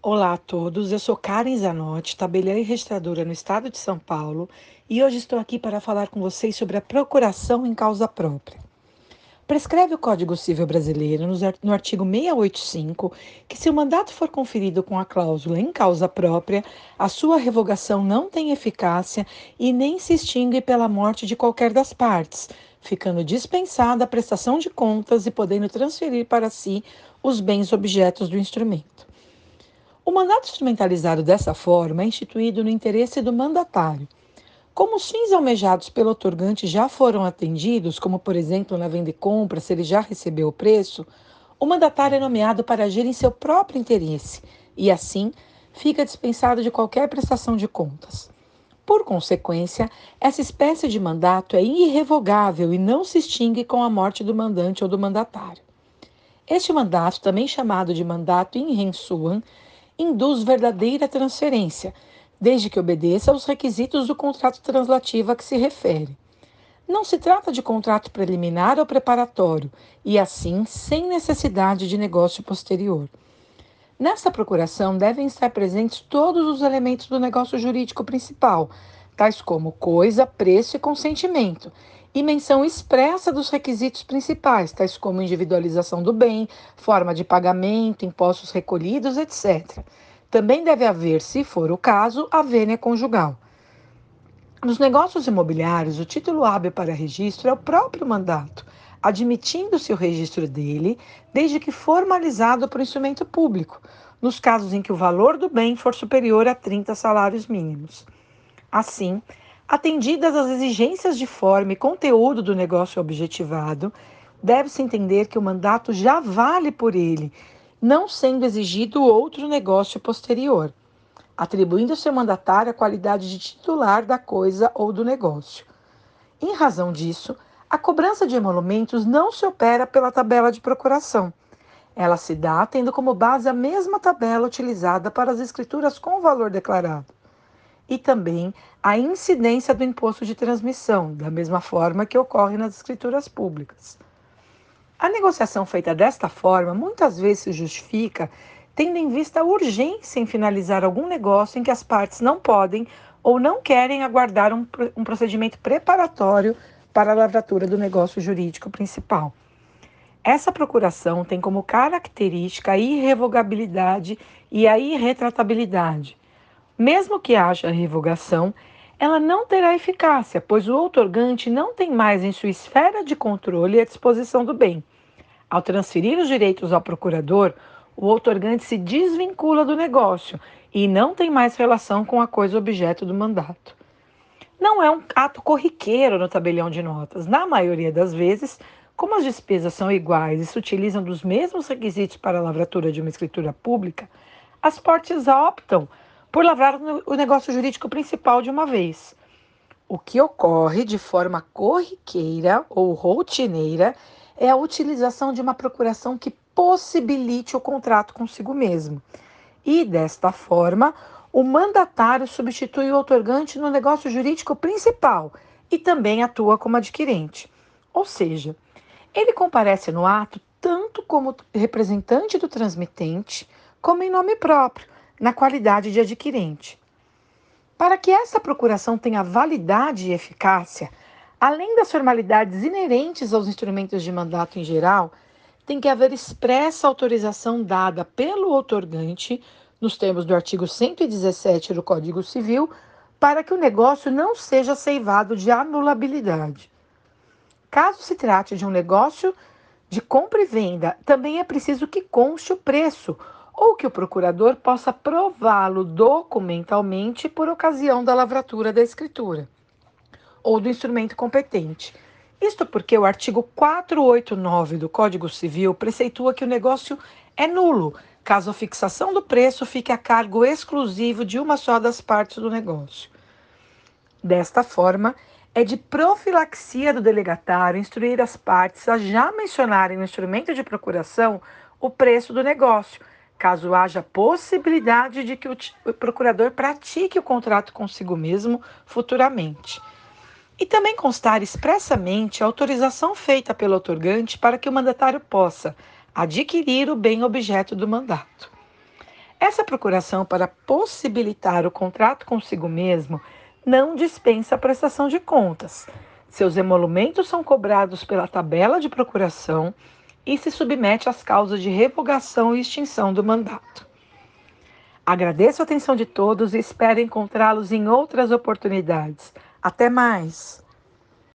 Olá a todos, eu sou Karen Zanotti, tabeliã e registradora no estado de São Paulo e hoje estou aqui para falar com vocês sobre a procuração em causa própria. Prescreve o Código Civil Brasileiro, no artigo 685, que se o mandato for conferido com a cláusula em causa própria, a sua revogação não tem eficácia e nem se extingue pela morte de qualquer das partes, ficando dispensada a prestação de contas e podendo transferir para si os bens objetos do instrumento. O mandato instrumentalizado dessa forma é instituído no interesse do mandatário. Como os fins almejados pelo otorgante já foram atendidos, como por exemplo na venda e compra, se ele já recebeu o preço, o mandatário é nomeado para agir em seu próprio interesse e, assim, fica dispensado de qualquer prestação de contas. Por consequência, essa espécie de mandato é irrevogável e não se extingue com a morte do mandante ou do mandatário. Este mandato, também chamado de mandato in rensuam, induz verdadeira transferência, desde que obedeça aos requisitos do contrato translativo a que se refere. Não se trata de contrato preliminar ou preparatório, e assim sem necessidade de negócio posterior. Nessa procuração devem estar presentes todos os elementos do negócio jurídico principal, tais como coisa, preço e consentimento, e menção expressa dos requisitos principais, tais como individualização do bem, forma de pagamento, impostos recolhidos, etc. Também deve haver, se for o caso, a vênia conjugal. Nos negócios imobiliários, o título hábil para registro é o próprio mandato, admitindo-se o registro dele, desde que formalizado por instrumento público, nos casos em que o valor do bem for superior a 30 salários mínimos. Assim, atendidas as exigências de forma e conteúdo do negócio objetivado, deve-se entender que o mandato já vale por ele, não sendo exigido outro negócio posterior, atribuindo ao seu mandatário a qualidade de titular da coisa ou do negócio. Em razão disso, a cobrança de emolumentos não se opera pela tabela de procuração. Ela se dá tendo como base a mesma tabela utilizada para as escrituras com valor declarado. E também a incidência do imposto de transmissão, da mesma forma que ocorre nas escrituras públicas. A negociação feita desta forma muitas vezes se justifica tendo em vista a urgência em finalizar algum negócio em que as partes não podem ou não querem aguardar um, um procedimento preparatório para a lavratura do negócio jurídico principal. Essa procuração tem como característica a irrevogabilidade e a irretratabilidade. Mesmo que haja revogação, ela não terá eficácia, pois o outorgante não tem mais em sua esfera de controle a disposição do bem. Ao transferir os direitos ao procurador, o outorgante se desvincula do negócio e não tem mais relação com a coisa objeto do mandato não é um ato corriqueiro no tabelião de notas. Na maioria das vezes, como as despesas são iguais e se utilizam dos mesmos requisitos para a lavratura de uma escritura pública, as partes optam por lavrar o negócio jurídico principal de uma vez. O que ocorre de forma corriqueira ou rotineira é a utilização de uma procuração que possibilite o contrato consigo mesmo. E, desta forma, o mandatário substitui o outorgante no negócio jurídico principal e também atua como adquirente. Ou seja, ele comparece no ato tanto como representante do transmitente, como em nome próprio, na qualidade de adquirente. Para que essa procuração tenha validade e eficácia, além das formalidades inerentes aos instrumentos de mandato em geral, tem que haver expressa autorização dada pelo outorgante nos termos do artigo 117 do Código Civil, para que o negócio não seja ceivado de anulabilidade. Caso se trate de um negócio de compra e venda, também é preciso que conste o preço ou que o procurador possa prová-lo documentalmente por ocasião da lavratura da escritura ou do instrumento competente. Isto porque o artigo 489 do Código Civil preceitua que o negócio é nulo caso a fixação do preço fique a cargo exclusivo de uma só das partes do negócio. Desta forma, é de profilaxia do delegatário instruir as partes a já mencionarem no instrumento de procuração o preço do negócio, caso haja possibilidade de que o procurador pratique o contrato consigo mesmo futuramente. E também constar expressamente a autorização feita pelo otorgante para que o mandatário possa adquirir o bem objeto do mandato. Essa procuração para possibilitar o contrato consigo mesmo não dispensa a prestação de contas. Seus emolumentos são cobrados pela tabela de procuração e se submete às causas de revogação e extinção do mandato. Agradeço a atenção de todos e espero encontrá-los em outras oportunidades. Até mais!